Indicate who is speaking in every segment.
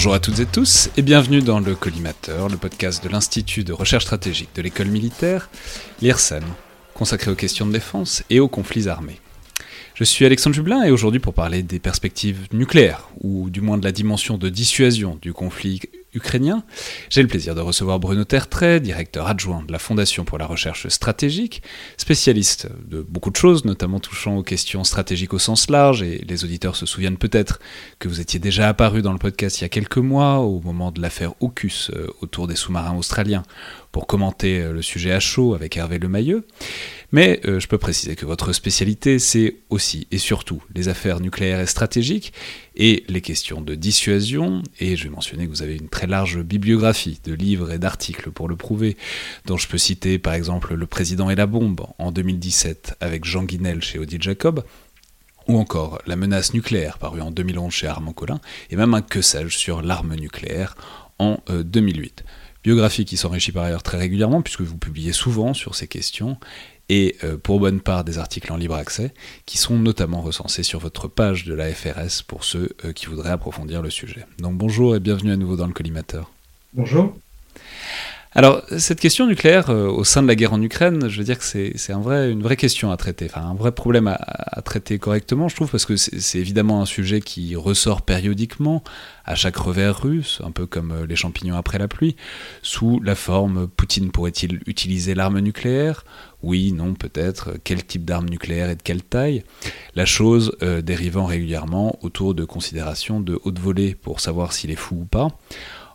Speaker 1: Bonjour à toutes et tous et bienvenue dans le Collimateur, le podcast de l'Institut de recherche stratégique de l'école militaire, l'IRSEM, consacré aux questions de défense et aux conflits armés. Je suis Alexandre Jublin et aujourd'hui pour parler des perspectives nucléaires, ou du moins de la dimension de dissuasion du conflit ukrainien, j'ai le plaisir de recevoir Bruno Tertrais, directeur adjoint de la Fondation pour la recherche stratégique, spécialiste de beaucoup de choses, notamment touchant aux questions stratégiques au sens large, et les auditeurs se souviennent peut-être que vous étiez déjà apparu dans le podcast il y a quelques mois, au moment de l'affaire AUKUS euh, autour des sous-marins australiens, pour commenter euh, le sujet à chaud avec Hervé Lemayeux. Mais euh, je peux préciser que votre spécialité, c'est aussi et surtout les affaires nucléaires et stratégiques et les questions de dissuasion. Et je vais mentionner que vous avez une très large bibliographie de livres et d'articles pour le prouver, dont je peux citer par exemple Le Président et la bombe en 2017 avec Jean Guinel chez Odile Jacob, ou encore La menace nucléaire paru en 2011 chez Armand Collin, et même un que sais-je sur l'arme nucléaire en 2008. Euh, Biographie qui s'enrichit par ailleurs très régulièrement puisque vous publiez souvent sur ces questions et euh, pour bonne part des articles en libre accès, qui sont notamment recensés sur votre page de la FRS pour ceux euh, qui voudraient approfondir le sujet. Donc bonjour et bienvenue à nouveau dans le collimateur.
Speaker 2: Bonjour.
Speaker 1: Alors, cette question nucléaire euh, au sein de la guerre en Ukraine, je veux dire que c'est une vraie question à traiter, enfin un vrai problème à, traiter correctement, je trouve, parce que c'est évidemment un sujet qui ressort périodiquement à chaque revers russe, un peu comme euh, les champignons après la pluie, sous la forme Poutine pourrait-il utiliser l'arme nucléaire? Oui, non, peut-être. Quel type d'arme nucléaire et de quelle taille? La chose euh, dérivant régulièrement autour de considérations de haute volée pour savoir s'il est fou ou pas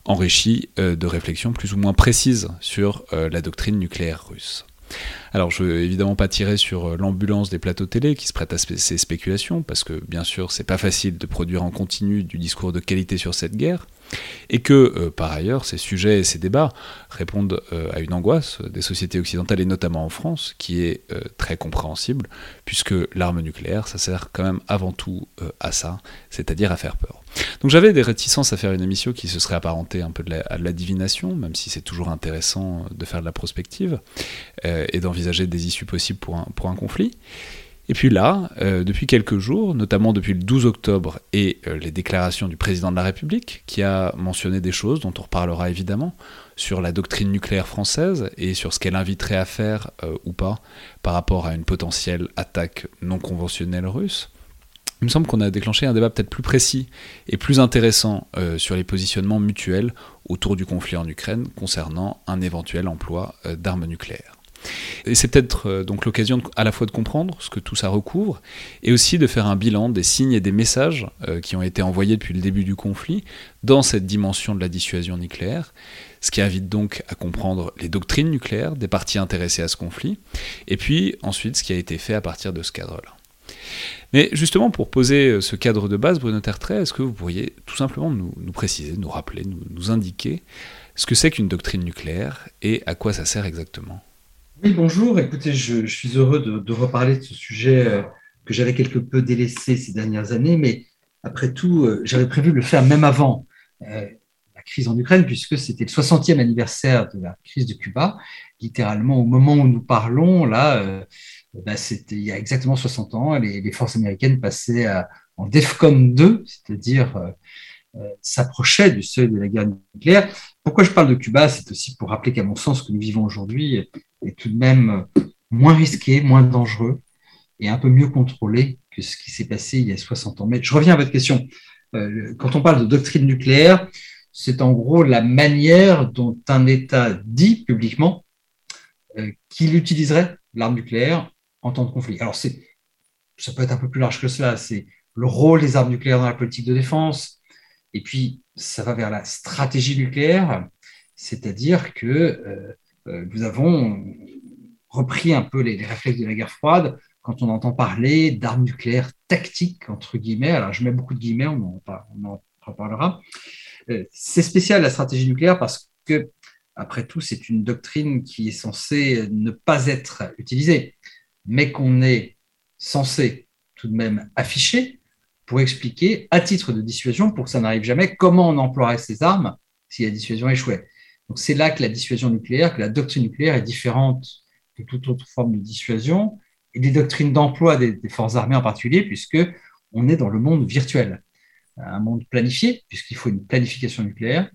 Speaker 1: enrichi euh, de réflexions plus ou moins précises sur euh, la doctrine nucléaire russe. Alors je veux évidemment pas tirer sur euh, l'ambulance des plateaux télé qui se prêtent à ces spéculations, parce que bien sûr c'est pas facile de produire en continu du discours de qualité sur cette guerre, et que, euh, par ailleurs, ces sujets et ces débats répondent euh, à une angoisse des sociétés occidentales, et notamment en France, qui est euh, très compréhensible, puisque l'arme nucléaire, ça sert quand même avant tout à ça, c'est-à-dire à faire peur. Donc j'avais des réticences à faire une émission qui se serait apparentée un peu à de la divination, même si c'est toujours intéressant de faire de la prospective, et d'envisager des issues possibles pour un, pour un conflit. Et puis là, euh, depuis quelques jours, notamment depuis le 12 octobre et euh, les déclarations du président de la République, qui a mentionné des choses dont on reparlera évidemment, sur la doctrine nucléaire française et sur ce qu'elle inviterait à faire euh, ou pas par rapport à une potentielle attaque non conventionnelle russe. Il me semble qu'on a déclenché un débat peut-être plus précis et plus intéressant sur les positionnements mutuels autour du conflit en Ukraine concernant un éventuel emploi d'armes nucléaires. C'est peut-être euh, donc l'occasion à la fois de comprendre ce que tout ça recouvre, et aussi de faire un bilan des signes et des messages euh, qui ont été envoyés depuis le début du conflit dans cette dimension de la dissuasion nucléaire, ce qui invite donc à comprendre les doctrines nucléaires des parties intéressées à ce conflit, et puis ensuite ce qui a été fait à partir de ce cadre-là. Mais justement, pour poser euh, ce cadre de base, Bruno Tertrais, est-ce que vous pourriez tout simplement nous, préciser, nous rappeler, nous indiquer ce que c'est qu'une doctrine nucléaire et à quoi ça sert exactement?
Speaker 2: Oui, bonjour. Écoutez, je, suis heureux de, reparler de ce sujet euh, que j'avais quelque peu délaissé ces dernières années, mais après tout, euh, j'avais prévu de le faire même avant euh, la crise en Ukraine, puisque c'était le 60e anniversaire de la crise de Cuba. Littéralement, au moment où nous parlons, là, bah, c'était il y a exactement 60 ans, les, forces américaines passaient en DEFCON 2, c'est-à-dire s'approchaient du seuil de la guerre nucléaire. Pourquoi je parle de Cuba? C'est aussi pour rappeler qu'à mon sens, ce que nous vivons aujourd'hui est tout de même moins risqué, moins dangereux et un peu mieux contrôlé que ce qui s'est passé il y a 60 ans. Mais je reviens à votre question. Euh, quand on parle de doctrine nucléaire, c'est en gros la manière dont un État dit publiquement euh, qu'il utiliserait l'arme nucléaire en temps de conflit. Alors, ça peut être un peu plus large que cela. C'est le rôle des armes nucléaires dans la politique de défense. Et puis, ça va vers la stratégie nucléaire, c'est-à-dire que euh, nous avons repris un peu les, réflexes de la guerre froide quand on entend parler d'armes nucléaires tactiques, entre guillemets. Alors, je mets beaucoup de guillemets, on en, reparlera. Euh, c'est spécial la stratégie nucléaire parce que, après tout, c'est une doctrine qui est censée ne pas être utilisée, mais qu'on est censé tout de même afficher pour expliquer, à titre de dissuasion, pour que ça n'arrive jamais, comment on emploierait ces armes si la dissuasion échouait. Donc c'est là que la dissuasion nucléaire, que la doctrine nucléaire est différente de toute autre forme de dissuasion et des doctrines d'emploi des, forces armées en particulier, puisque on est dans le monde virtuel, un monde planifié, puisqu'il faut une planification nucléaire,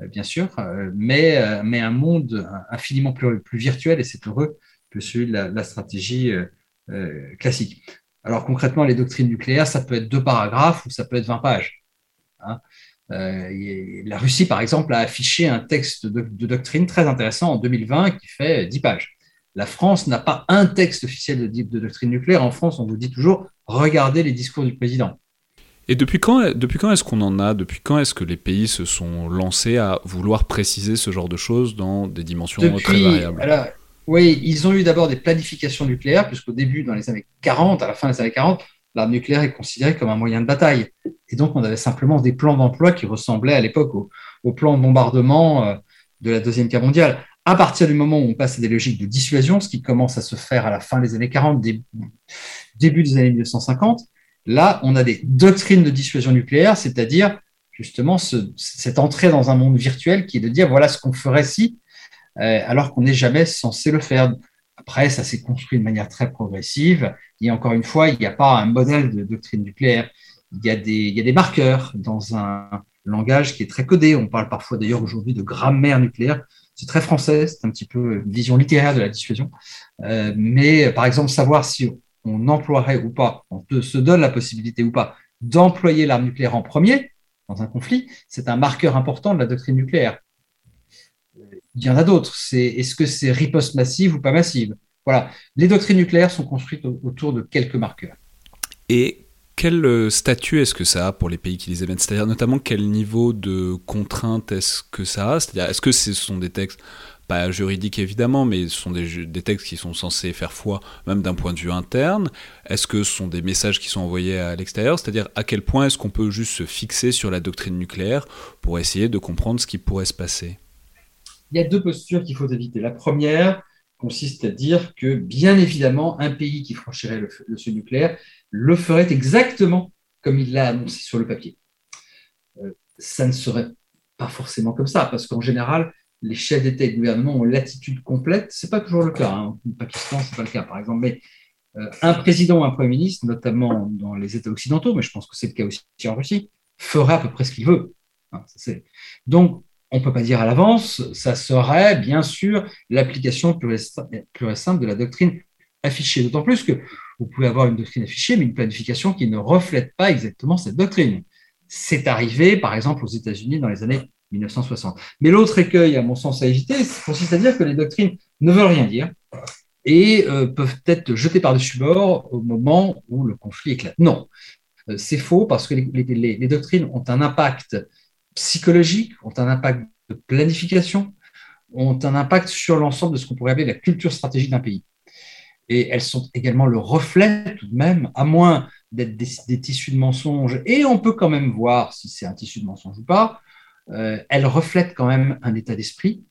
Speaker 2: euh, bien sûr, euh, mais, euh, mais un monde infiniment plus, plus virtuel, et c'est heureux que celui de la, stratégie classique. Alors concrètement, les doctrines nucléaires, ça peut être deux paragraphes ou ça peut être 20 pages. Hein. La Russie, par exemple, a affiché un texte de, de, doctrine très intéressant en 2020 qui fait 10 pages. La France n'a pas un texte officiel de, de, doctrine nucléaire. En France, on vous dit toujours regardez les discours du président.
Speaker 1: Et depuis quand, depuis quand est-ce qu'on en a Depuis quand est-ce que les pays se sont lancés à vouloir préciser ce genre de choses dans des dimensions très variables?
Speaker 2: alors, Oui, ils ont eu d'abord des planifications nucléaires, puisqu'au début, dans les années 40, à la fin des années 40, l'arme nucléaire est considérée comme un moyen de bataille. Et donc, on avait simplement des plans d'emploi qui ressemblaient à l'époque aux au plans de bombardement euh, de la Deuxième Guerre mondiale à partir du moment où on passe à des logiques de dissuasion, ce qui commence à se faire à la fin des années 40, début des années 1950, là, on a des doctrines de dissuasion nucléaire, c'est-à-dire justement cette entrée dans un monde virtuel qui est de dire voilà ce qu'on ferait si, euh, alors qu'on n'est jamais censé le faire. Après, ça s'est construit de manière très progressive. Et encore une fois, il n'y a pas un modèle de doctrine nucléaire. Il y, a des, il y a des marqueurs dans un langage qui est très codé. On parle parfois d'ailleurs aujourd'hui de grammaire nucléaire c'est très français, c'est un petit peu une vision littéraire de la dissuasion. Euh, mais par exemple, savoir si on emploierait ou pas, on se donne la possibilité ou pas d'employer l'arme nucléaire en premier dans un conflit, c'est un marqueur important de la doctrine nucléaire. Il y en a d'autres. C'est est-ce que c'est riposte massive ou pas massive? Voilà. Les doctrines nucléaires sont construites autour de quelques marqueurs.
Speaker 1: Et quel euh, statut est-ce que ça a pour les pays qui les émettent? C'est-à-dire notamment quel niveau de contrainte est-ce que ça a? C'est-à-dire est-ce que ce sont des textes pas juridiques évidemment, mais ce sont des, des textes qui sont censés faire foi même d'un point de vue interne? Est-ce que ce sont des messages qui sont envoyés à l'extérieur? C'est-à-dire à quel point est-ce qu'on peut juste se fixer sur la doctrine nucléaire pour essayer de comprendre ce qui pourrait se passer?
Speaker 2: Il y a deux postures qu'il faut éviter. La première consiste à dire que bien évidemment, un pays qui franchirait le, le seuil nucléaire le ferait exactement comme il l'a annoncé sur le papier. Euh, ça ne serait pas forcément comme ça, parce qu'en général, les chefs d'État et de gouvernement ont l'attitude complète. Ce n'est pas toujours le cas. Hein. Au Pakistan, ce n'est pas le cas, par exemple. Mais euh, un président ou un Premier ministre, notamment dans les États occidentaux, mais je pense que c'est le cas aussi en Russie, fera à peu près ce qu'il veut. Hein, Donc, on ne peut pas dire à l'avance, ça serait bien sûr l'application pure et simple de la doctrine affichée. D'autant plus que vous pouvez avoir une doctrine affichée, mais une planification qui ne reflète pas exactement cette doctrine. C'est arrivé, par exemple, aux États-Unis dans les années 1960. Mais l'autre écueil, à mon sens, à éviter, consiste à dire que les doctrines ne veulent rien dire et euh, peuvent être jetées par-dessus bord au moment où le conflit éclate. Non, euh, c'est faux parce que les, doctrines ont un impact psychologique, ont un impact de planification, ont un impact sur l'ensemble de ce qu'on pourrait appeler la culture stratégique d'un pays et elles sont également le reflet tout de même, à moins d'être des, tissus de mensonges, et on peut quand même voir si c'est un tissu de mensonge ou pas, euh, elles reflètent quand même un état d'esprit,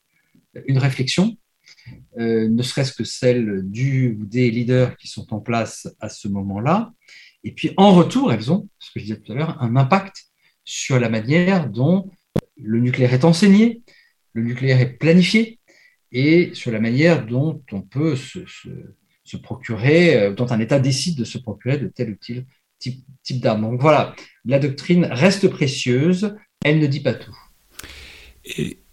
Speaker 2: une réflexion, euh, ne serait-ce que celle du ou des leaders qui sont en place à ce moment-là. Et puis en retour, elles ont, ce que je disais tout à l'heure, un impact sur la manière dont le nucléaire est enseigné, le nucléaire est planifié, et sur la manière dont on peut se procurer, euh, dont un État décide de se procurer de tel ou tel type, type d'arme. Donc voilà, la doctrine reste précieuse, elle ne dit pas tout.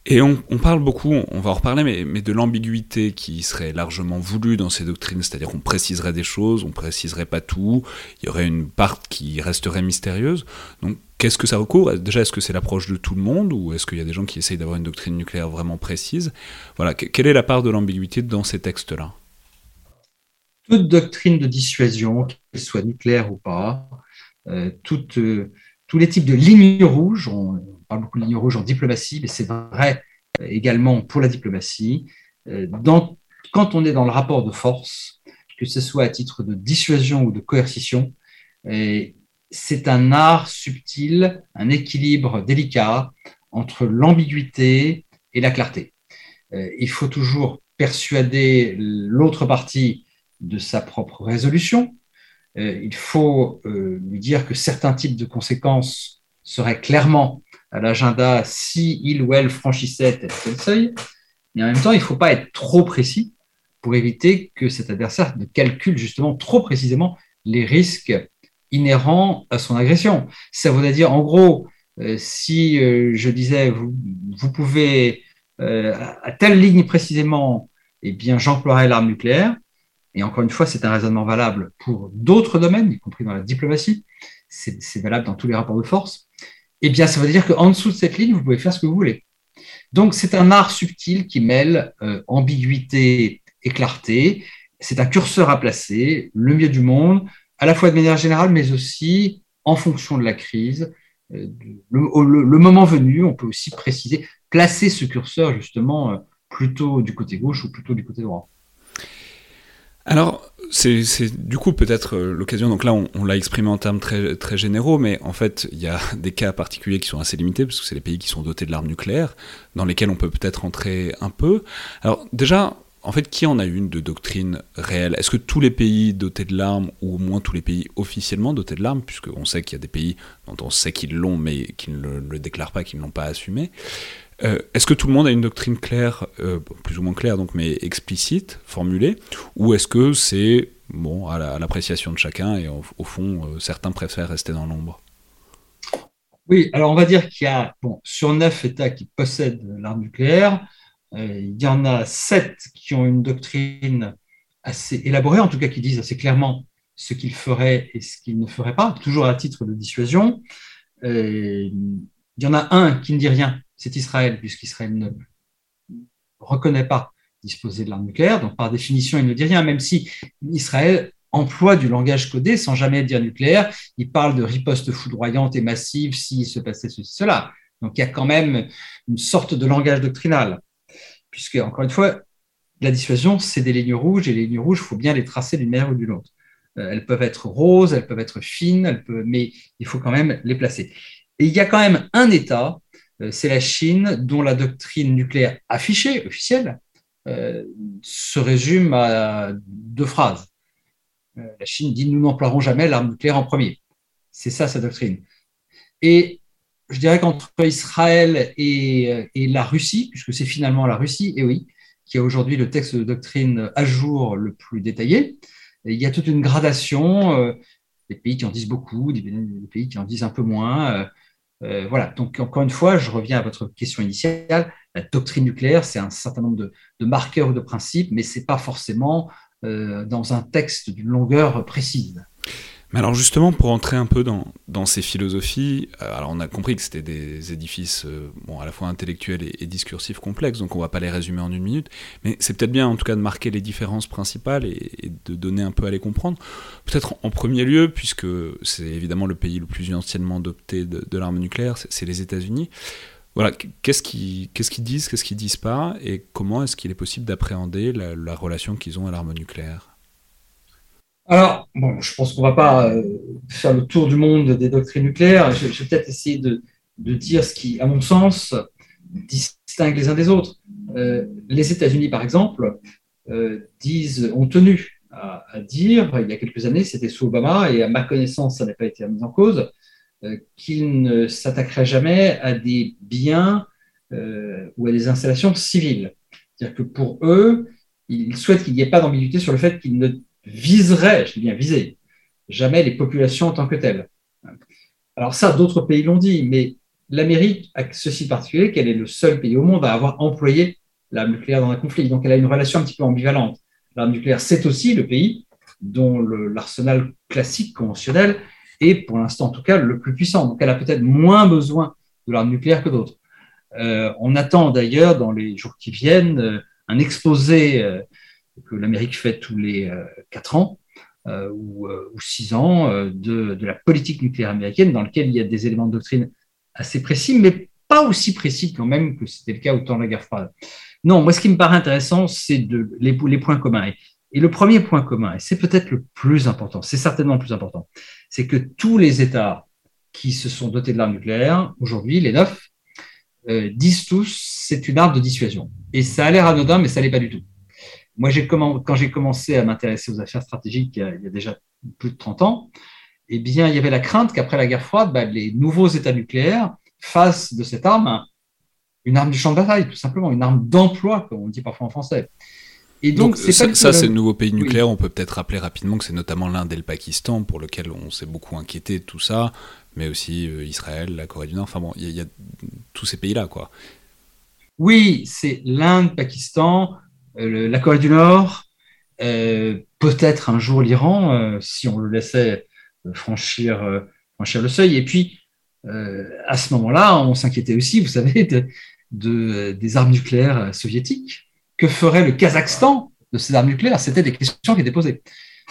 Speaker 1: Et on, parle beaucoup, on va en reparler, mais, mais de l'ambiguïté qui serait largement voulue dans ces doctrines, c'est-à-dire qu'on préciserait des choses, on préciserait pas tout, il y aurait une part qui resterait mystérieuse. Donc qu'est-ce que ça recouvre? Déjà, est-ce que c'est l'approche de tout le monde, ou est-ce qu'il y a des gens qui essayent d'avoir une doctrine nucléaire vraiment précise? Voilà, quelle est la part de l'ambiguïté dans ces textes-là?
Speaker 2: Toute doctrine de dissuasion, qu'elle soit nucléaire ou pas, euh, euh, tous les types de lignes rouges, on, parle beaucoup de lignes rouges en diplomatie, mais c'est vrai euh, également pour la diplomatie. Quand on est dans le rapport de force, que ce soit à titre de dissuasion ou de coercition, c'est un art subtil, un équilibre délicat entre l'ambiguïté et la clarté. Euh, il faut toujours persuader l'autre partie de sa propre résolution. Il faut lui dire que certains types de conséquences seraient clairement à l'agenda si il ou elle franchissait tel tel seuil. Mais en même temps, il ne faut pas être trop précis pour éviter que cet adversaire ne calcule justement trop précisément les risques inhérents à son agression. Ça voudrait dire, en gros, euh, si euh, je disais, vous, pouvez, euh, à telle ligne précisément, eh bien, j'emploierai l'arme nucléaire. Et encore une fois, c'est un raisonnement valable pour d'autres domaines, y compris dans la diplomatie. C'est valable dans tous les rapports de force eh bien, ça veut dire qu'en dessous de cette ligne, vous pouvez faire ce que vous voulez. Donc, c'est un art subtil qui mêle ambiguïté et clarté. C'est un curseur à placer, le mieux du monde, à la fois de manière générale, mais aussi en fonction de la crise. Euh, le, moment venu, on peut aussi préciser, placer ce curseur justement euh, plutôt du côté gauche ou plutôt du côté droit.
Speaker 1: Alors, c'est du coup peut-être euh, l'occasion, donc là on, l'a exprimé en termes très, très généraux, mais en fait il y a des cas particuliers qui sont assez limités, parce que c'est les pays qui sont dotés de l'arme nucléaire, dans lesquels on peut peut-être entrer un peu. Alors déjà, en fait, qui en a une de doctrine réelle? Est-ce que tous les pays dotés de l'arme, ou au moins tous les pays officiellement dotés de l'arme, puisqu'on sait qu'il y a des pays dont on sait qu'ils l'ont, mais qui ne le, déclarent pas, qui ne l'ont pas assumé, euh, est-ce que tout le monde a une doctrine claire, euh, plus ou moins claire, donc, mais explicite, formulée, ou est-ce que c'est bon, à l'appréciation de chacun et au, fond, euh, certains préfèrent rester dans l'ombre?
Speaker 2: Oui, alors on va dire qu'il y a, bon, sur neuf États qui possèdent l'arme nucléaire, il y en a sept qui ont une doctrine assez élaborée, en tout cas qui disent assez clairement ce qu'ils feraient et ce qu'ils ne feraient pas, toujours à titre de dissuasion. il y en a un qui ne dit rien, c'est Israël, puisqu'Israël ne reconnaît pas disposer de l'arme nucléaire. Donc, par définition, il ne dit rien, même si Israël emploie du langage codé sans jamais dire nucléaire. Il parle de riposte foudroyante et massive s'il se passait ceci, cela. Donc, il y a quand même une sorte de langage doctrinal, puisque, encore une fois, la dissuasion, c'est des lignes rouges, et les lignes rouges, il faut bien les tracer d'une manière ou d'une autre. Euh, elles peuvent être roses, elles peuvent être fines, mais il faut quand même les placer. Et il y a quand même un État euh, c'est la Chine dont la doctrine nucléaire affichée, officielle, euh, se résume à deux phrases. La Chine dit nous n'emploierons jamais l'arme nucléaire en premier. C'est ça sa doctrine. Et je dirais qu'entre Israël et, la Russie, puisque c'est finalement la Russie, et oui, qui a aujourd'hui le texte de doctrine à jour le plus détaillé, il y a toute une gradation, des pays qui en disent beaucoup, des pays qui en disent un peu moins. Euh, voilà, donc encore une fois, je reviens à votre question initiale. La doctrine nucléaire, c'est un certain nombre de, marqueurs ou de principes, mais ce n'est pas forcément euh, dans un texte d'une longueur précise.
Speaker 1: Mais alors justement, pour entrer un peu dans, ces philosophies, euh, alors on a compris que c'était des édifices euh, bon, à la fois intellectuels et, discursifs complexes, donc on va pas les résumer en une minute, mais c'est peut-être bien en tout cas de marquer les différences principales et, de donner un peu à les comprendre. Peut-être en premier lieu, puisque c'est évidemment le pays le plus anciennement de, de l'arme nucléaire, c'est les États-Unis. Voilà, qu'est-ce qu'ils disent, qu'est-ce qu'ils disent pas, et comment est-ce qu'il est possible d'appréhender la relation qu'ils ont à l'arme nucléaire?
Speaker 2: Alors, bon, je pense qu'on ne va pas euh, faire le tour du monde des doctrines nucléaires. Je, vais peut-être essayer de, dire ce qui, à mon sens, distingue les uns des autres. Euh, les États-Unis, par exemple, euh, ont tenu à, dire, il y a quelques années, c'était sous Obama, et à ma connaissance, ça n'a pas été mis en cause, qu'ils ne s'attaqueraient jamais à des biens ou à des installations civiles. C'est-à-dire que pour eux, ils souhaitent qu'il n'y ait pas d'ambiguïté sur le fait qu'ils ne viserait, je dis bien viser, jamais les populations en tant que telles. Alors ça, d'autres pays l'ont dit, mais l'Amérique a ceci particulier qu'elle est le seul pays au monde à avoir employé l'arme nucléaire dans un conflit. Donc elle a une relation un petit peu ambivalente. L'arme nucléaire, c'est aussi le pays dont l'arsenal classique, conventionnel, est pour l'instant en tout cas le plus puissant. Donc elle a peut-être moins besoin de l'arme nucléaire que d'autres. Euh, on attend d'ailleurs dans les jours qui viennent euh, un exposé euh, que l'Amérique fait tous les quatre ans ou, six ans de, la politique nucléaire américaine dans lequel il y a des éléments de doctrine assez précis, mais pas aussi précis quand même que c'était le cas au temps de la guerre froide. Non, moi ce qui me paraît intéressant, c'est les, points communs. Et, le premier point commun, et c'est peut-être le plus important, c'est certainement le plus important, c'est que tous les États qui se sont dotés de l'arme nucléaire, aujourd'hui, les neuf, euh, disent tous c'est une arme de dissuasion. Et ça a l'air anodin, mais ça l'est pas du tout. Moi, quand j'ai commencé à m'intéresser aux affaires stratégiques il y, a, déjà plus de 30 ans, eh bien, il y avait la crainte qu'après la guerre froide, bah, les nouveaux États nucléaires fassent de cette arme une arme du champ de bataille, tout simplement, une arme d'emploi, comme on dit parfois en français.
Speaker 1: Et donc, ça, ça c'est le nouveau pays nucléaire. On peut peut-être rappeler rapidement que c'est notamment l'Inde et le Pakistan pour lequel on s'est beaucoup inquiété de tout ça mais aussi euh, Israël, la Corée du Nord. Enfin bon, il y, a tous ces pays-là, quoi.
Speaker 2: Oui, c'est l'Inde, Pakistan, euh, la Corée du Nord, euh, peut-être un jour l'Iran, si on le laissait franchir, le seuil. Et puis, à ce moment-là, on s'inquiétait aussi, vous savez, de, des armes nucléaires soviétiques. Que ferait le Kazakhstan de ces armes nucléaires? C'était des questions qui étaient posées.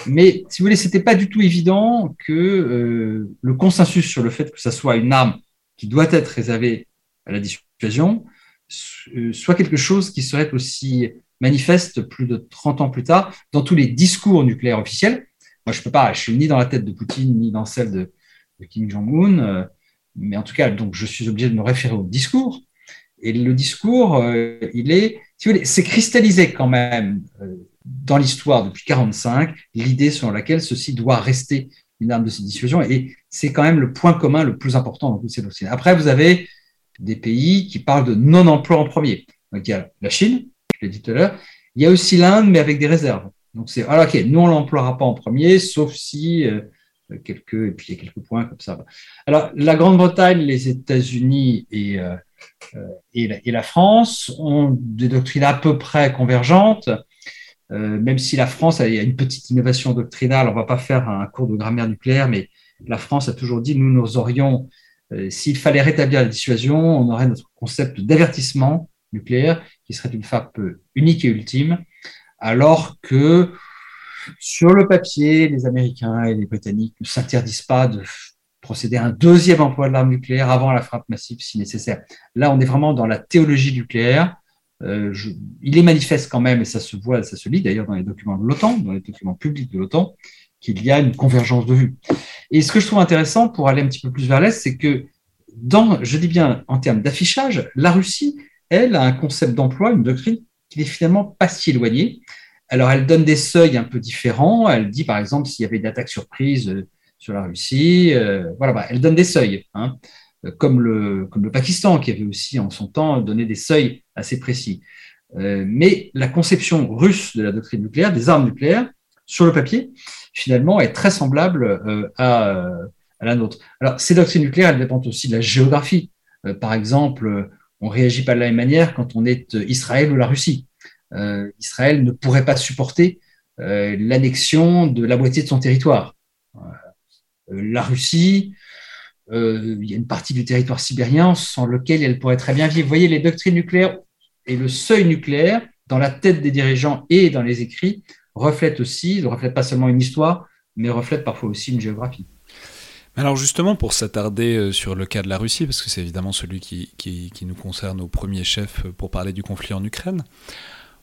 Speaker 2: Mais si vous voulez, c'était pas du tout évident que euh, le consensus sur le fait que ça soit une arme qui doit être réservée à la dissuasion euh, soit quelque chose qui serait aussi manifeste plus de 30 ans plus tard dans tous les discours nucléaires officiels. Moi, je peux pas, je suis ni dans la tête de Poutine ni dans celle de, Kim Jong-un, euh, mais en tout cas, donc je suis obligé de me référer au discours. Et le discours, il est, si c'est cristallisé quand même dans l'histoire depuis 1945 l'idée sur laquelle ceci doit rester une arme de dissuasion. Et c'est quand même le point commun le plus important dans toutes ces doctrines. Après, vous avez des pays qui parlent de non-emploi en premier. Donc, il y a la Chine, dit tout à l'heure. Il y a aussi l'Inde, mais avec des réserves. Donc, c'est, alors, ok, nous, on l'emploiera pas en premier, sauf si euh, quelques, et puis il y a quelques points comme ça. Alors, la Grande-Bretagne, les États-Unis et, euh, euh, et, la, France ont des doctrines à peu près convergentes. Même si la France a, une petite innovation doctrinale, on va pas faire un cours de grammaire nucléaire, mais la France a toujours dit, nous, nous aurions, s'il fallait rétablir la dissuasion, on aurait notre concept d'avertissement nucléaire, qui serait une frappe unique et ultime, alors que sur le papier, les Américains et les Britanniques ne s'interdisent pas de procéder à un deuxième emploi de l'arme nucléaire avant la frappe massive si nécessaire. Là, on est vraiment dans la théologie nucléaire. Euh, il est manifeste quand même, et ça se voit, ça se lit d'ailleurs dans les documents de l'OTAN, dans les documents publics de l'OTAN, qu'il y a une convergence de vues. Et ce que je trouve intéressant pour aller un petit peu plus vers l'Est, c'est que je dis bien en termes d'affichage, la Russie, elle, a un concept d'emploi, une doctrine qui n'est finalement pas si éloignée. Alors, elle donne des seuils un peu différents. Elle dit, par exemple, s'il y avait une attaque surprise euh, sur la Russie, euh, voilà, bah, elle donne des seuils. Hein comme le, comme le Pakistan, qui avait aussi en son temps donné des seuils assez précis. Euh, mais la conception russe de la doctrine nucléaire, des armes nucléaires, sur le papier, finalement, est très semblable euh, à, à, la nôtre. Alors, ces doctrines nucléaires, elles dépendent aussi de la géographie. Euh, par exemple, on réagit pas de la même manière quand on est Israël ou la Russie. Israël ne pourrait pas supporter l'annexion de la moitié de son territoire. la Russie euh, il y a une partie du territoire sibérien sans lequel elle pourrait très bien vivre. Vous voyez, les doctrines nucléaires et le seuil nucléaire, dans la tête des dirigeants et dans les écrits, reflètent aussi, ne reflètent pas seulement une histoire, mais reflètent parfois aussi une géographie.
Speaker 1: Alors justement, pour s'attarder euh, sur le cas de la Russie, parce que c'est évidemment celui qui, nous concerne au premier chef euh, pour parler du conflit en Ukraine,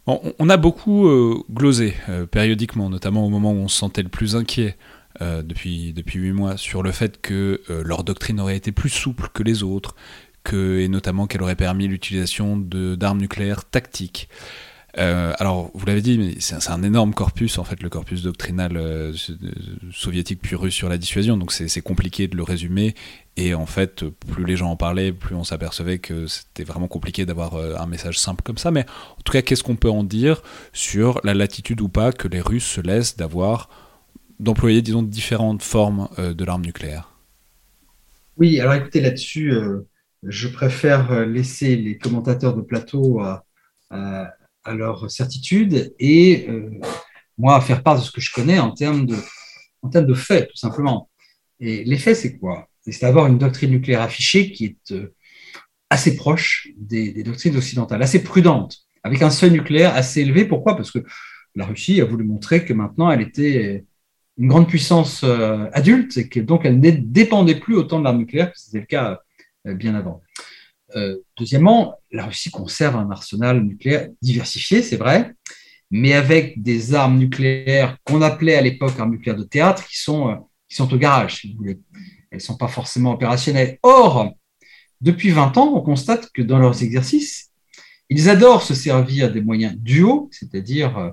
Speaker 1: on a beaucoup glosé périodiquement, notamment au moment où on se sentait le plus inquiet euh, depuis, depuis 8 mois sur le fait que euh, leur doctrine aurait été plus souple que les autres, et notamment qu'elle aurait permis l'utilisation d'armes nucléaires tactiques. Euh, alors, vous l'avez dit, c'est un énorme corpus, en fait, le corpus doctrinal soviétique puis russe sur la dissuasion, donc c'est compliqué de le résumer. Et en fait, plus les gens en parlaient, plus on s'apercevait que c'était vraiment compliqué d'avoir un message simple comme ça. Mais en tout cas, qu'est-ce qu'on peut en dire sur la latitude ou pas que les Russes se laissent d'avoir d'employer, disons, différentes formes euh, de l'arme nucléaire?
Speaker 2: Oui, alors écoutez, là-dessus, euh, je préfère laisser les commentateurs de plateau à, à, leur certitude et euh, moi faire part de ce que je connais en termes de, en termes de faits, tout simplement. Et les faits, c'est quoi? C'est d'avoir une doctrine nucléaire affichée qui est euh, assez proche des, des, doctrines occidentales, assez prudente, avec un seuil nucléaire assez élevé. Pourquoi? Parce que la Russie a voulu montrer que maintenant elle était une grande puissance euh, adulte et que donc elle ne dépendait plus autant de l'arme nucléaire que c'était le cas bien avant. Euh, deuxièmement, la Russie conserve un arsenal nucléaire diversifié, c'est vrai, mais avec des armes nucléaires qu'on appelait à l'époque armes nucléaires de théâtre qui sont, euh, qui sont au garage. Elles ne sont pas forcément opérationnelles. Or, depuis 20 ans, on constate que dans leurs exercices, ils adorent se servir des moyens duaux, c'est-à-dire euh,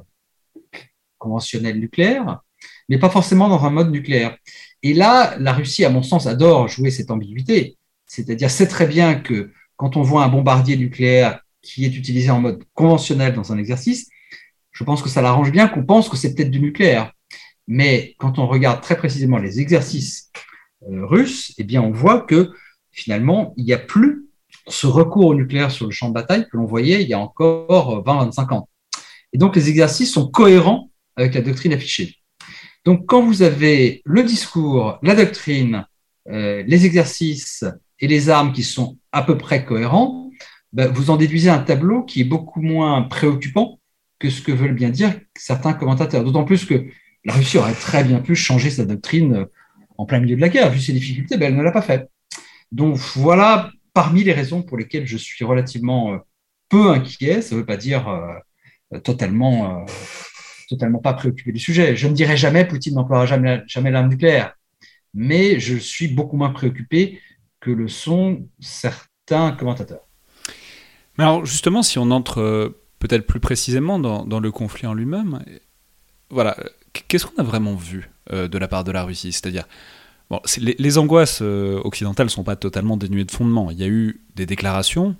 Speaker 2: conventionnels nucléaires, mais pas forcément dans un mode nucléaire. Et là, la Russie, à mon sens, adore jouer cette ambiguïté, c'est-à-dire sait très bien que quand on voit un bombardier nucléaire qui est utilisé en mode conventionnel dans un exercice, je pense que ça l'arrange bien qu'on pense que c'est peut-être du nucléaire. Mais quand on regarde très précisément les exercices euh, russes, eh bien, on voit que finalement, il n'y a plus ce recours au nucléaire sur le champ de bataille que l'on voyait il y a encore 20-25 ans. Et donc, les exercices sont cohérents avec la doctrine affichée. Donc, quand vous avez le discours, la doctrine, euh, les exercices et les armes qui sont à peu près cohérents, ben, vous en déduisez un tableau qui est beaucoup moins préoccupant que ce que veulent bien dire certains commentateurs. D'autant plus que la Russie aurait très bien pu changer sa doctrine euh, en plein milieu de la guerre. Vu ses difficultés, ben, elle ne l'a pas fait. Donc voilà parmi les raisons pour lesquelles je suis relativement euh, peu inquiet. Ça ne veut pas dire euh, totalement, totalement pas préoccupé du sujet. Je ne dirais jamais Poutine n'emploiera jamais, jamais l'arme nucléaire. Mais je suis beaucoup moins préoccupé que le sont certains commentateurs.
Speaker 1: Mais alors justement, si on entre euh, peut-être plus précisément dans, le conflit en lui-même, voilà, qu'est-ce qu'on a vraiment vu euh, de la part de la Russie? C'est-à-dire, bon, les, angoisses euh, occidentales ne sont pas totalement dénuées de fondement. Il y a eu des déclarations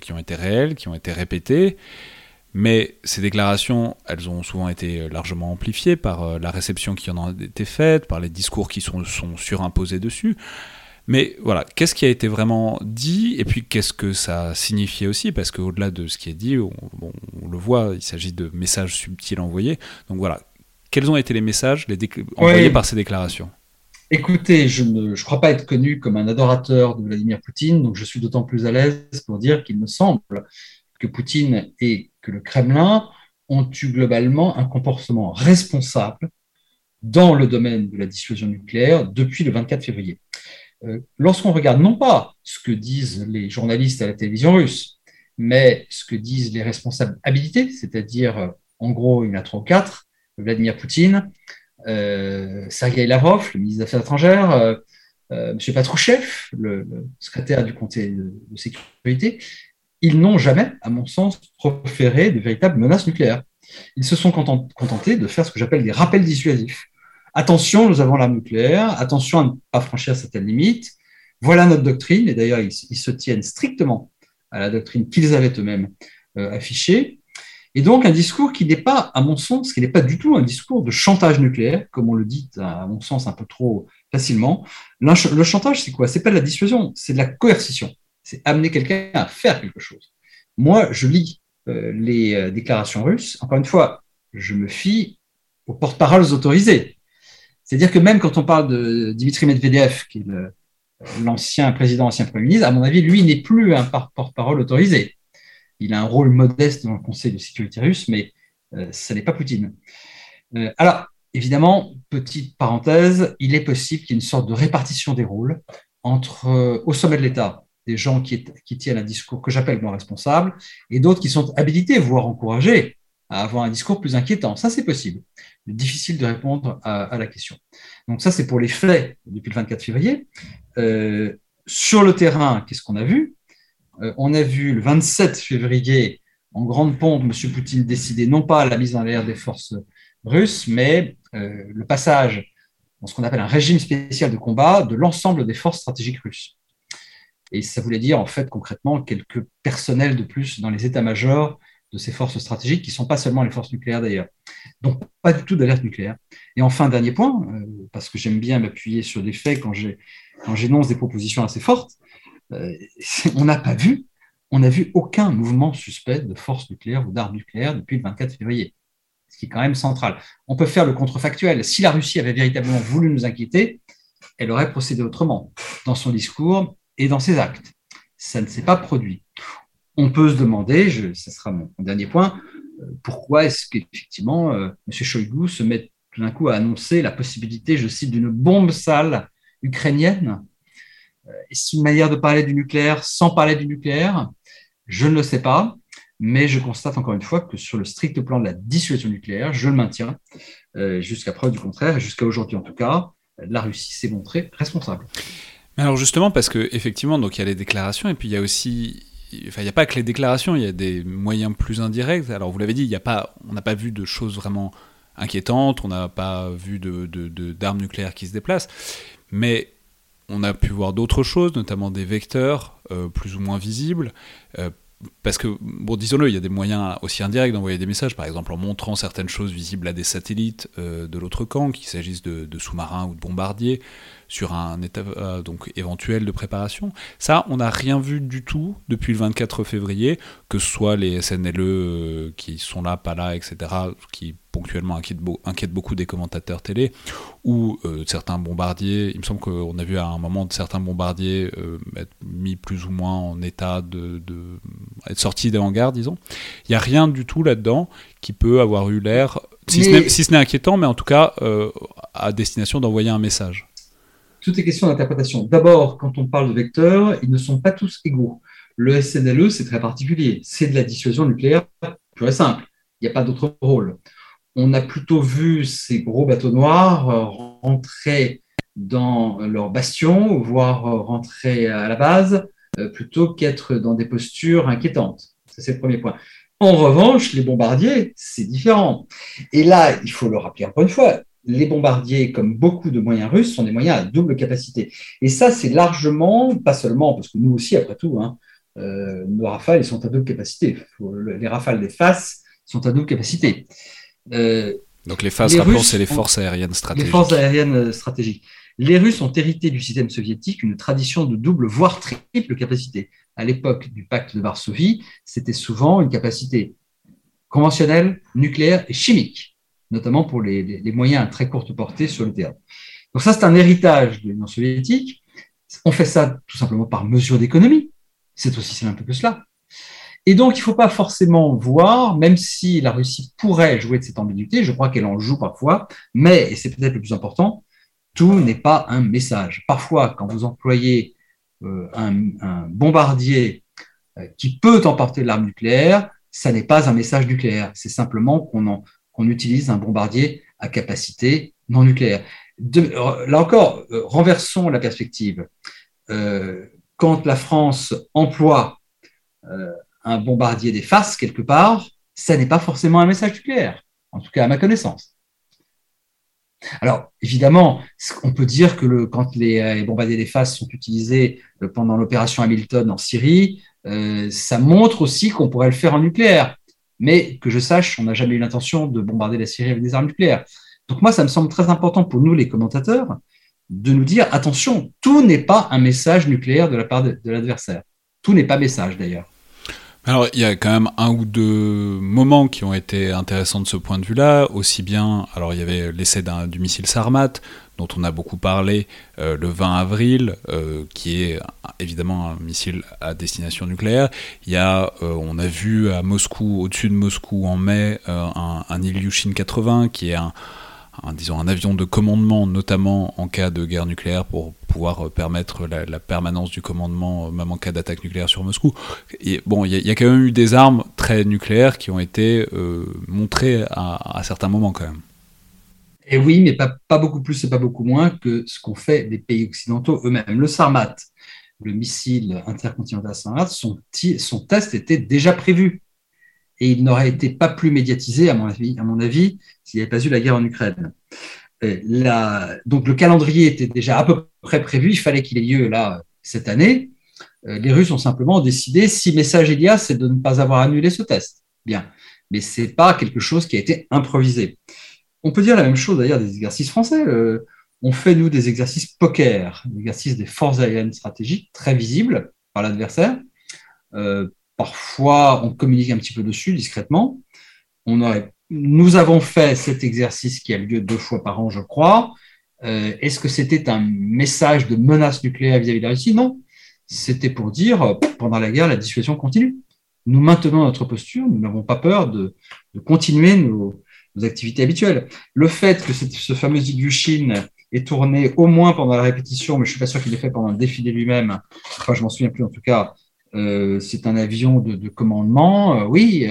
Speaker 1: qui ont été réelles, qui ont été répétées, mais ces déclarations, elles ont souvent été largement amplifiées par la réception qui en a été faite, par les discours qui sont surimposés dessus. Mais voilà, qu'est-ce qui a été vraiment dit et puis qu'est-ce que ça signifiait aussi? Parce qu'au-delà de ce qui est dit, on, le voit, il s'agit de messages subtils envoyés. Donc voilà, quels ont été les messages les envoyés par ces déclarations?
Speaker 2: Écoutez, je ne crois pas être connu comme un adorateur de Vladimir Poutine, donc je suis d'autant plus à l'aise pour dire qu'il me semble que Poutine et que le Kremlin ont eu globalement un comportement responsable dans le domaine de la dissuasion nucléaire depuis le 24 février. Euh, lorsqu'on regarde non pas ce que disent les journalistes à la télévision russe, mais ce que disent les responsables habilités, c'est-à-dire, euh, en gros, il y en a trois ou quatre, Vladimir Poutine, euh, Sergei Lavrov, le ministre des Affaires étrangères, euh, M. Patrouchev, le, secrétaire du comité de, de sécurité, ils n'ont jamais, à mon sens, proféré de véritables menaces nucléaires. Ils se sont contentés de faire ce que j'appelle des rappels dissuasifs attention, nous avons l'arme nucléaire, attention à ne pas franchir certaines limites. Voilà notre doctrine, et d'ailleurs, ils, se tiennent strictement à la doctrine qu'ils avaient eux-mêmes euh, affichée. Et donc, un discours qui n'est pas, à mon sens, qui n'est pas du tout un discours de chantage nucléaire, comme on le dit, à mon sens, un peu trop facilement. Le chantage, c'est quoi? C'est pas de la dissuasion, c'est de la coercition. C'est amener quelqu'un à faire quelque chose. Moi, je lis euh, les euh, déclarations russes. Encore une fois, je me fie aux porte-paroles autorisés. C'est-à-dire que même quand on parle de Dimitri Medvedev, qui est l'ancien président, ancien Premier ministre, à mon avis, lui n'est plus un porte-parole autorisé. Il a un rôle modeste dans le Conseil de sécurité russe, mais euh, ce n'est pas Poutine. Euh, alors, évidemment, petite parenthèse, il est possible qu'il y ait une sorte de répartition des rôles entre, euh, au sommet de l'État, des gens qui, qui tiennent un discours que j'appelle moins responsable, et d'autres qui sont habilités, voire encouragés, à avoir un discours plus inquiétant. Ça, c'est possible. difficile de répondre à, la question. Donc ça, c'est pour les faits depuis le 24 février. Euh, sur le terrain, qu'est-ce qu'on a vu? Euh, On a vu le 27 février, en grande pompe, M. Poutine décider non pas la mise en l'air des forces russes, mais euh, le passage dans ce qu'on appelle un régime spécial de combat de l'ensemble des forces stratégiques russes. Et ça voulait dire, en fait, concrètement, quelques personnels de plus dans les états-majors de ces forces stratégiques, qui ne sont pas seulement les forces nucléaires d'ailleurs. Donc, pas du tout d'alerte nucléaire. Et enfin, dernier point, euh, parce que j'aime bien m'appuyer sur des faits quand j'énonce des propositions assez fortes, on n'a pas vu, on n'a vu aucun mouvement suspect de force nucléaire ou d'armes nucléaires depuis le 24 février, ce qui est quand même central. On peut faire le contrefactuel. Si la Russie avait véritablement voulu nous inquiéter, elle aurait procédé autrement dans son discours et dans ses actes. Ça ne s'est pas produit. On peut se demander, je, ce sera mon, dernier point, euh, pourquoi est-ce qu'effectivement euh, M. Shoigu se met tout d'un coup à annoncer la possibilité, je cite, d'une bombe sale ukrainienne? Euh, Est-ce une manière de parler du nucléaire sans parler du nucléaire? Je ne le sais pas, mais je constate encore une fois que sur le strict plan de la dissuasion nucléaire, je le maintiens, jusqu'à preuve du contraire, jusqu'à aujourd'hui en tout cas, la Russie s'est montrée responsable.
Speaker 1: Alors justement, parce que effectivement, il y a les déclarations et puis il y a aussi, il n'y a pas que les déclarations, il y a des moyens plus indirects. Alors vous l'avez dit, y a pas, on n'a pas vu de choses vraiment inquiétantes, on n'a pas vu de, d'armes nucléaires qui se déplacent, mais on a pu voir d'autres choses, notamment des vecteurs euh, plus ou moins visibles. Euh, parce que, bon, disons-le, il y a des moyens aussi indirects d'envoyer des messages, par exemple en montrant certaines choses visibles à des satellites euh, de l'autre camp, qu'il s'agisse de, de sous-marins ou de bombardiers, sur un état euh, donc éventuel de préparation. Ça, on n'a rien vu du tout depuis le 24 février, que ce soit les SNLE euh, qui sont là, pas là, etc., qui ponctuellement inquiètent, beaucoup des commentateurs télé, ou euh, certains bombardiers. Il me semble qu'on a vu à un moment certains bombardiers être mis plus ou moins en état de, être sortis des hangars, disons. Il n'y a rien du tout là-dedans qui peut avoir eu l'air, si ce n'est inquiétant, mais en tout cas à destination d'envoyer un message.
Speaker 2: Tout est question d'interprétation. D'abord, quand on parle de vecteurs, ils ne sont pas tous égaux. Le SNLE, c'est très particulier. C'est de la dissuasion nucléaire pure et simple. Il n'y a pas d'autre rôle. On a plutôt vu ces gros bateaux noirs euh, rentrer dans leur bastion, voire euh, rentrer à la base, euh, plutôt qu'être dans des postures inquiétantes. C'est le premier point. En revanche, les bombardiers, c'est différent. Et là, il faut le rappeler encore une fois, les bombardiers, comme beaucoup de moyens russes, sont des moyens à double capacité. Et ça, c'est largement, pas seulement, parce que nous aussi, après tout, hein, euh, nos rafales, ils sont à double capacité. les rafales des FAS sont à double capacité.
Speaker 1: Euh, Donc les FAS, rappelons, c'est les forces aériennes stratégiques.
Speaker 2: Les forces aériennes stratégiques. Les Russes ont hérité du système soviétique une tradition de double, voire triple capacité. À l'époque du pacte de Varsovie, c'était souvent une capacité conventionnelle, nucléaire et chimique notamment pour les, moyens à très courte portée sur le théâtre. Donc ça, c'est un héritage de l'Union soviétique. On fait ça tout simplement par mesure d'économie. C'est aussi simple que cela. Et donc, il ne faut pas forcément voir, même si la Russie pourrait jouer de cette ambiguïté, je crois qu'elle en joue parfois, mais, et c'est peut-être le plus important, tout n'est pas un message. Parfois, quand vous employez euh, un, bombardier euh, qui peut emporter l'arme nucléaire, ça n'est pas un message nucléaire. C'est simplement qu'on en, qu'on utilise un bombardier à capacité non nucléaire. là encore, euh, renversons la perspective. Euh, quand la France emploie euh, un bombardier des faces quelque part, ça n'est pas forcément un message nucléaire, en tout cas à ma connaissance. Alors, évidemment, on peut dire que quand les, bombardiers des faces sont utilisés pendant l'opération Hamilton en Syrie, ça montre aussi qu'on pourrait le faire en nucléaire. Mais que je sache, on n'a jamais eu l'intention de bombarder la Syrie avec des armes nucléaires. Donc moi, ça me semble très important pour nous, les commentateurs, de nous dire, attention, tout n'est pas un message nucléaire de la part de, l'adversaire. Tout n'est pas message d'ailleurs.
Speaker 1: Alors, il y a quand même un ou deux moments qui ont été intéressants de ce point de vue-là. Aussi bien, alors il y avait l'essai du missile Sarmat, dont on a beaucoup parlé euh, le 20 avril, euh, qui est évidemment un missile à destination nucléaire. Il y a, euh, on a vu à Moscou, au-dessus de Moscou en mai, un, un Ilyushin 80, qui est un, disons, un avion de commandement, notamment en cas de guerre nucléaire, pour pouvoir permettre la, permanence du commandement, même en cas d'attaque nucléaire sur Moscou. Et, bon, il y, a quand même eu des armes très nucléaires qui ont été montrées à, certains moments quand même.
Speaker 2: Et oui, mais pas, beaucoup plus et pas beaucoup moins que ce qu'ont fait les pays occidentaux eux-mêmes. Le Sarmat, le missile intercontinental Sarmat, son test était déjà prévu. Et il n'aurait été pas plus médiatisé, à mon avis, à mon avis s'il n'y avait pas eu la guerre en Ukraine. La, donc le calendrier était déjà à peu près prévu, il fallait qu'il ait lieu là cette année. Euh, les Russes ont simplement décidé, si message il y a, c'est de ne pas avoir annulé ce test. Bien, mais c'est pas quelque chose qui a été improvisé. On peut dire la même chose d'ailleurs des exercices français. on fait, nous, des exercices poker, des exercices des forces aériennes stratégiques très visibles, par l'adversaire. Euh, parfois, on communique un petit peu dessus discrètement. On aurait, nous avons fait cet exercice qui a lieu deux fois par an, je crois. Euh, est-ce que c'était un message de menace nucléaire vis-à-vis de la Russie? Non. C'était pour dire, pendant la guerre, la dissuasion continue. Nous maintenons notre posture, nous n'avons pas peur de, continuer nos, activités habituelles. Le fait que ce fameux Ilyushin est tourné au moins pendant la répétition, mais je suis pas sûr qu'il l'ait fait pendant le défilé lui-même, enfin je m'en souviens plus en tout cas, c'est un avion de, commandement, euh, oui,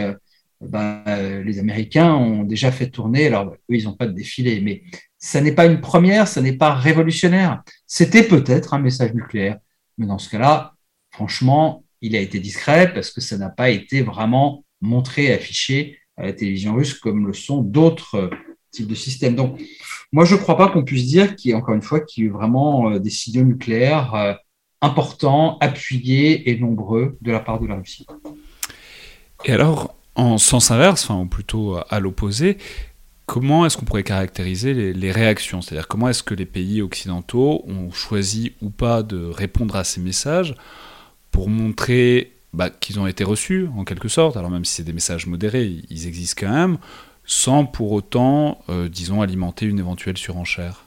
Speaker 2: ben, les Américains ont déjà fait tourner, alors oui, ils n'ont pas de défilé, mais ça n'est pas une première, ça n'est pas révolutionnaire. C'était peut-être un message nucléaire, mais dans ce cas-là, franchement, il a été discret parce que ça n'a pas été vraiment montré, affiché à la télévision russe comme le sont d'autres types de systèmes. Donc, moi, je ne crois pas qu'on puisse dire qu'il y ait encore une fois qu'il y ait vraiment euh, des signaux nucléaires euh, importants, appuyés et nombreux de la part de la Russie.
Speaker 1: Et alors, en sens inverse, enfin, ou plutôt à l'opposé, comment est-ce qu'on pourrait caractériser les, réactions? C'est-à-dire comment est-ce que les pays occidentaux ont choisi ou pas de répondre à ces messages pour montrer bah, qu'ils ont été reçus, en quelque sorte, alors même si c'est des messages modérés, ils existent quand même, sans pour autant, euh, disons, alimenter une éventuelle surenchère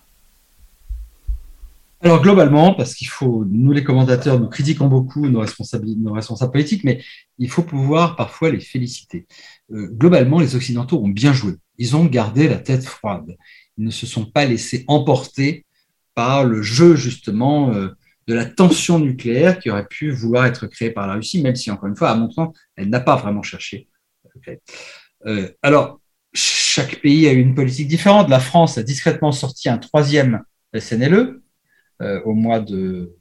Speaker 2: alors globalement, parce qu'il faut, nous les commentateurs, nous critiquons beaucoup nos responsables, nos responsables politiques, mais il faut pouvoir parfois les féliciter. Euh, globalement, les Occidentaux ont bien joué. Ils ont gardé la tête froide. Ils ne se sont pas laissés emporter par le jeu justement euh, de la tension nucléaire qui aurait pu vouloir être créée par la Russie, même si encore une fois, à mon sens, elle n'a pas vraiment cherché. Euh, alors, chaque pays a eu une politique différente. La France a discrètement sorti un troisième SNLE euh, au mois de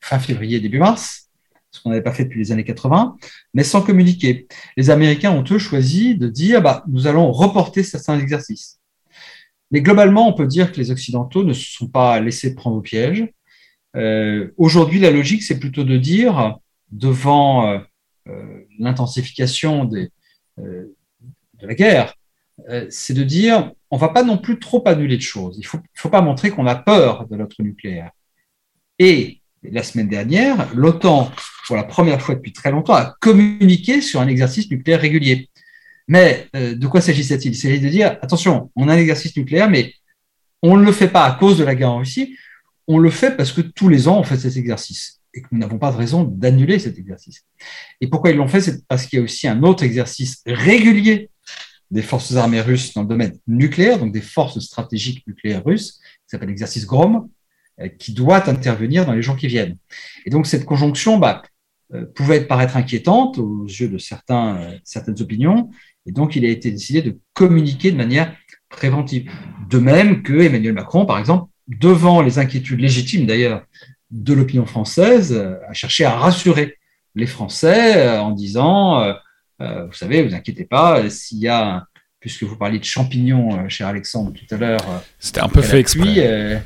Speaker 2: fin février, début mars, ce qu'on n'avait pas fait depuis les années 80, mais sans communiquer. Les Américains ont eux choisi de dire bah, nous allons reporter certains exercices. Mais globalement, on peut dire que les Occidentaux ne se sont pas laissés prendre au piège. Euh, Aujourd'hui, la logique, c'est plutôt de dire, devant euh, l'intensification de la guerre, c'est de dire on ne va pas non plus trop annuler de choses. Il ne faut, faut, pas montrer qu'on a peur de notre nucléaire. Et la semaine dernière, l'OTAN, pour la première fois depuis très longtemps, a communiqué sur un exercice nucléaire régulier. Mais euh, de quoi s'agissait-il Il s'agit de dire, attention, on a un exercice nucléaire, mais on ne le fait pas à cause de la guerre en Russie, on le fait parce que tous les ans, on fait cet exercice et que nous n'avons pas de raison d'annuler cet exercice. Et pourquoi ils l'ont fait? C'est parce qu'il y a aussi un autre exercice régulier des forces armées russes dans le domaine nucléaire, donc des forces stratégiques nucléaires russes, qui s'appelle l'exercice GROM, qui doit intervenir dans les jours qui viennent. Et donc cette conjonction bah, euh, pouvait paraître inquiétante aux yeux de certains, euh, certaines opinions, et donc il a été décidé de communiquer de manière préventive. De même que Emmanuel Macron, par exemple, devant les inquiétudes légitimes d'ailleurs de l'opinion française, a cherché à rassurer les Français en disant, vous savez, vous inquiétez pas, s'il y a, puisque vous parliez de champignons, cher Alexandre, tout à l'heure.
Speaker 1: C'était un peu fait exprès.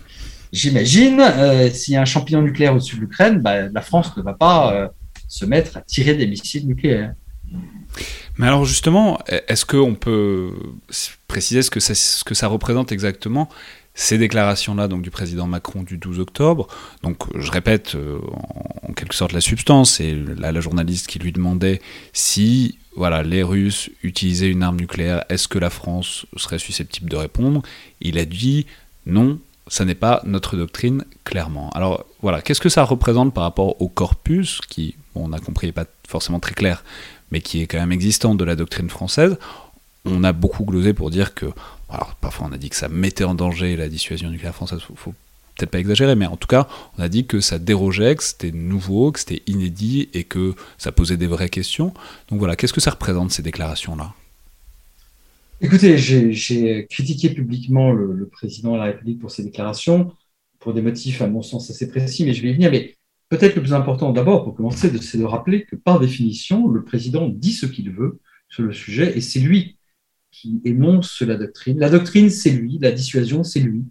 Speaker 2: J'imagine, euh, s'il y a un champignon nucléaire au-dessus de l'Ukraine, bah, la France ne va pas euh, se mettre à tirer des missiles nucléaires.
Speaker 1: Mais alors justement, est-ce qu'on peut préciser ce que, ça, représente exactement ces déclarations-là donc du président Macron du 12 octobre? Donc je répète euh, en, quelque sorte la substance et là la journaliste qui lui demandait si voilà les Russes utilisaient une arme nucléaire, est-ce que la France serait susceptible de répondre? Il a dit non, ça n'est pas notre doctrine, clairement. Alors voilà, qu'est-ce que ça représente par rapport au corpus, qui, on a compris, n'est pas forcément très clair, mais qui est quand même existant de la doctrine française? On a beaucoup glosé pour dire que, parfois on a dit que ça mettait en danger la dissuasion nucléaire française, faut, faut peut-être pas exagérer, mais en tout cas, on a dit que ça dérogeait, que c'était nouveau, que c'était inédit et que ça posait des vraies questions. Donc voilà, qu'est-ce que ça représente ces déclarations-là?
Speaker 2: Écoutez, j'ai critiqué publiquement le, président de la République pour ses déclarations, pour des motifs, à mon sens, assez précis, mais je vais y venir. Mais peut-être le plus important d'abord, pour commencer, c'est de rappeler que par définition, le président dit ce qu'il veut sur le sujet, et c'est lui qui énonce la doctrine. La doctrine, c'est lui, la dissuasion, c'est lui.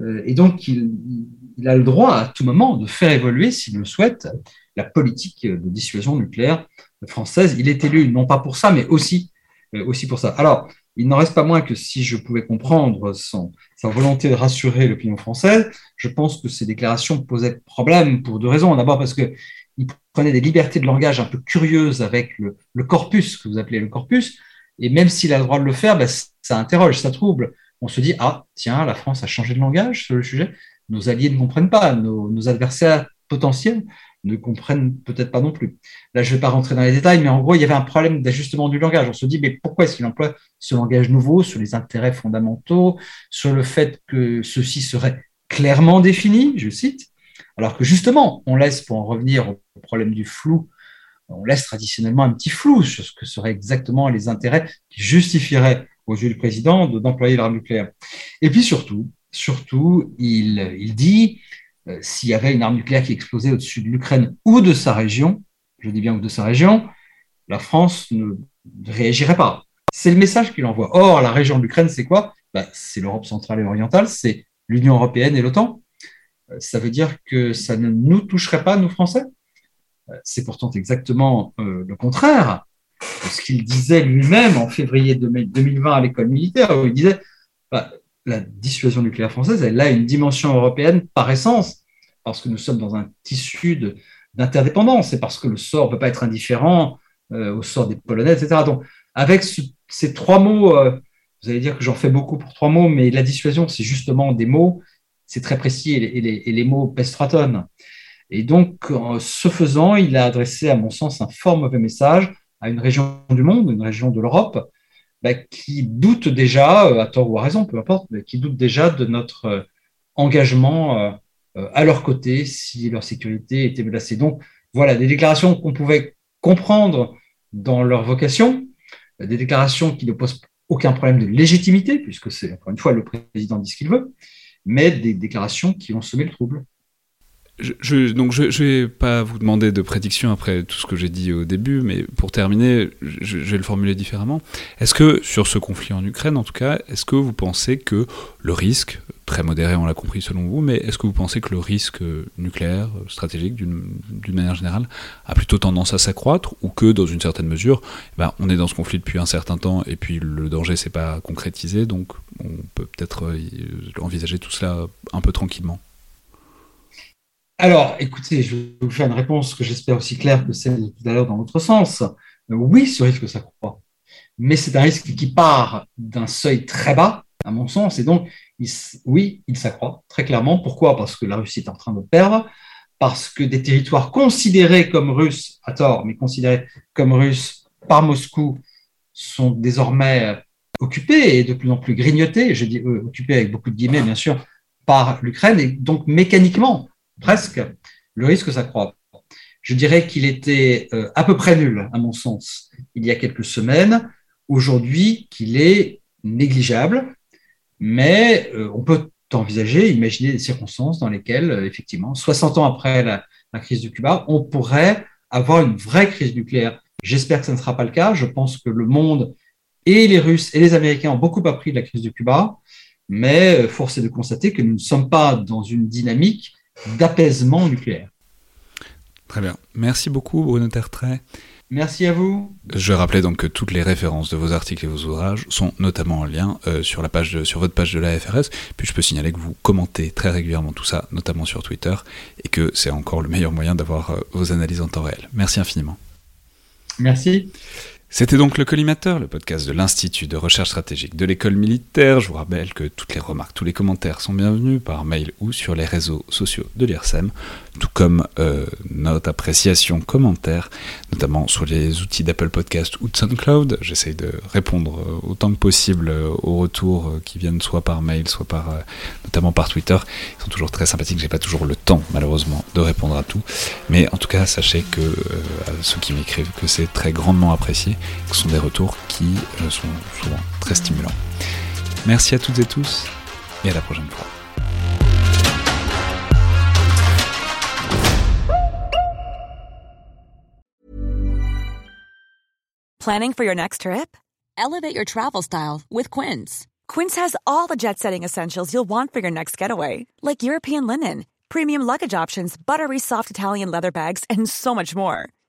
Speaker 2: Euh, et donc, il, a le droit à tout moment de faire évoluer, s'il le souhaite, la politique de dissuasion nucléaire française. Il est élu non pas pour ça, mais aussi, euh, aussi pour ça. Alors, il n'en reste pas moins que si je pouvais comprendre sa volonté de rassurer l'opinion française, je pense que ces déclarations posaient problème pour deux raisons. D'abord parce que il prenait des libertés de langage un peu curieuses avec le, corpus, que vous appelez le corpus, et même s'il a le droit de le faire, ben, ça interroge, ça trouble. On se dit, ah, tiens, la France a changé de langage sur le sujet, nos alliés ne comprennent pas, nos adversaires potentiels ne comprennent peut-être pas non plus. Là, je ne vais pas rentrer dans les détails, mais en gros, il y avait un problème d'ajustement du langage. On se dit, mais pourquoi est-ce qu'il emploie ce langage nouveau sur les intérêts fondamentaux, sur le fait que ceci serait clairement défini, je cite, alors que justement, on laisse, pour en revenir au problème du flou, on laisse traditionnellement un petit flou sur ce que seraient exactement les intérêts qui justifieraient aux yeux du président d'employer l'arme nucléaire. Et puis surtout, surtout, il, il dit, euh, s'il y avait une arme nucléaire qui explosait au-dessus de l'Ukraine ou de sa région, je dis bien ou de sa région, la France ne réagirait pas. C'est le message qu'il envoie. Or, la région de l'Ukraine, c'est quoi? Ben, C'est l'Europe centrale et orientale, c'est l'Union européenne et l'OTAN. Euh, ça veut dire que ça ne nous toucherait pas, nous Français? Euh, C'est pourtant exactement le contraire de ce qu'il disait lui-même en février 2020 à l'école militaire, où il disait bah, la dissuasion nucléaire française, elle a une dimension européenne par essence, parce que nous sommes dans un tissu d'interdépendance et parce que le sort ne peut pas être indifférent euh, au sort des Polonais, etc. Donc, avec ces trois mots, euh, vous allez dire que j'en fais beaucoup pour trois mots, mais la dissuasion, c'est justement des mots, c'est très précis et les, mots pèsent trois tonnes. Et donc, en ce faisant, il a adressé, à mon sens, un fort mauvais message à une région du monde, une région de l'Europe, bah, qui doutent déjà, euh, à tort ou à raison, peu importe, mais qui doutent déjà de notre euh, engagement euh, à leur côté si leur sécurité était menacée. Donc voilà, des déclarations qu'on pouvait comprendre dans leur vocation, des déclarations qui ne posent aucun problème de légitimité, puisque c'est encore une fois le président dit ce qu'il veut, mais des déclarations qui ont semé le trouble.
Speaker 1: Je, donc je, je vais pas vous demander de prédiction après tout ce que j'ai dit au début, mais pour terminer, je, vais le formuler différemment. Est-ce que sur ce conflit en Ukraine, en tout cas, est-ce que vous pensez que le risque, très modéré, on l'a compris selon vous, mais est-ce que vous pensez que le risque nucléaire stratégique, d'une manière générale, a plutôt tendance à s'accroître, ou que dans une certaine mesure, eh ben, on est dans ce conflit depuis un certain temps et puis le danger s'est pas concrétisé, donc on peut peut-être euh, envisager tout cela un peu tranquillement?
Speaker 2: Alors, écoutez, je vais vous faire une réponse que j'espère aussi claire que celle de tout à l'heure dans l'autre sens. Oui, ce risque s'accroît, mais c'est un risque qui part d'un seuil très bas, à mon sens, et donc, oui, il s'accroît très clairement. Pourquoi? Parce que la Russie est en train de perdre, parce que des territoires considérés comme russes, à tort, mais considérés comme russes par Moscou, sont désormais occupés et de plus en plus grignotés, je dis euh, occupés avec beaucoup de guillemets, bien sûr, par l'Ukraine, et donc mécaniquement, presque, le risque s'accroît. Je dirais qu'il était euh, à peu près nul, à mon sens, il y a quelques semaines. Aujourd'hui, qu'il est négligeable, mais euh, on peut envisager, imaginer des circonstances dans lesquelles, euh, effectivement, 60 ans après la, la, crise du Cuba, on pourrait avoir une vraie crise nucléaire. J'espère que ce ne sera pas le cas. Je pense que le monde et les Russes et les Américains ont beaucoup appris de la crise du Cuba, mais force est de constater que nous ne sommes pas dans une dynamique d'apaisement nucléaire.
Speaker 1: Très bien. Merci beaucoup, Bruno Tertrais.
Speaker 2: Merci à vous.
Speaker 1: Je rappelais donc que toutes les références de vos articles et vos ouvrages sont notamment en lien euh, sur, la page sur votre page de la FRS. Puis je peux signaler que vous commentez très régulièrement tout ça, notamment sur Twitter, et que c'est encore le meilleur moyen d'avoir euh, vos analyses en temps réel. Merci infiniment.
Speaker 2: Merci.
Speaker 1: C'était donc le Collimateur, le podcast de l'Institut de recherche stratégique de l'école militaire. Je vous rappelle que toutes les remarques, tous les commentaires sont bienvenus par mail ou sur les réseaux sociaux de l'IRSEM, tout comme euh, notre appréciation, commentaire, notamment sur les outils d'Apple Podcast ou de SoundCloud. J'essaye de répondre euh, autant que possible euh, aux retours qui viennent soit par mail, soit par, notamment par Twitter. Ils sont toujours très sympathiques. J'ai pas toujours le temps, malheureusement, de répondre à tout. Mais en tout cas, sachez que ceux qui m'écrivent que c'est très grandement apprécié ce sont des retours qui euh, sont souvent très stimulants. Merci à toutes et tous et à la prochaine fois.
Speaker 3: Planning for your next trip? Elevate your travel style with Quince. Quince has all the jet setting essentials you'll want for your next getaway, like European linen, premium luggage options, buttery soft Italian leather bags, and so much more.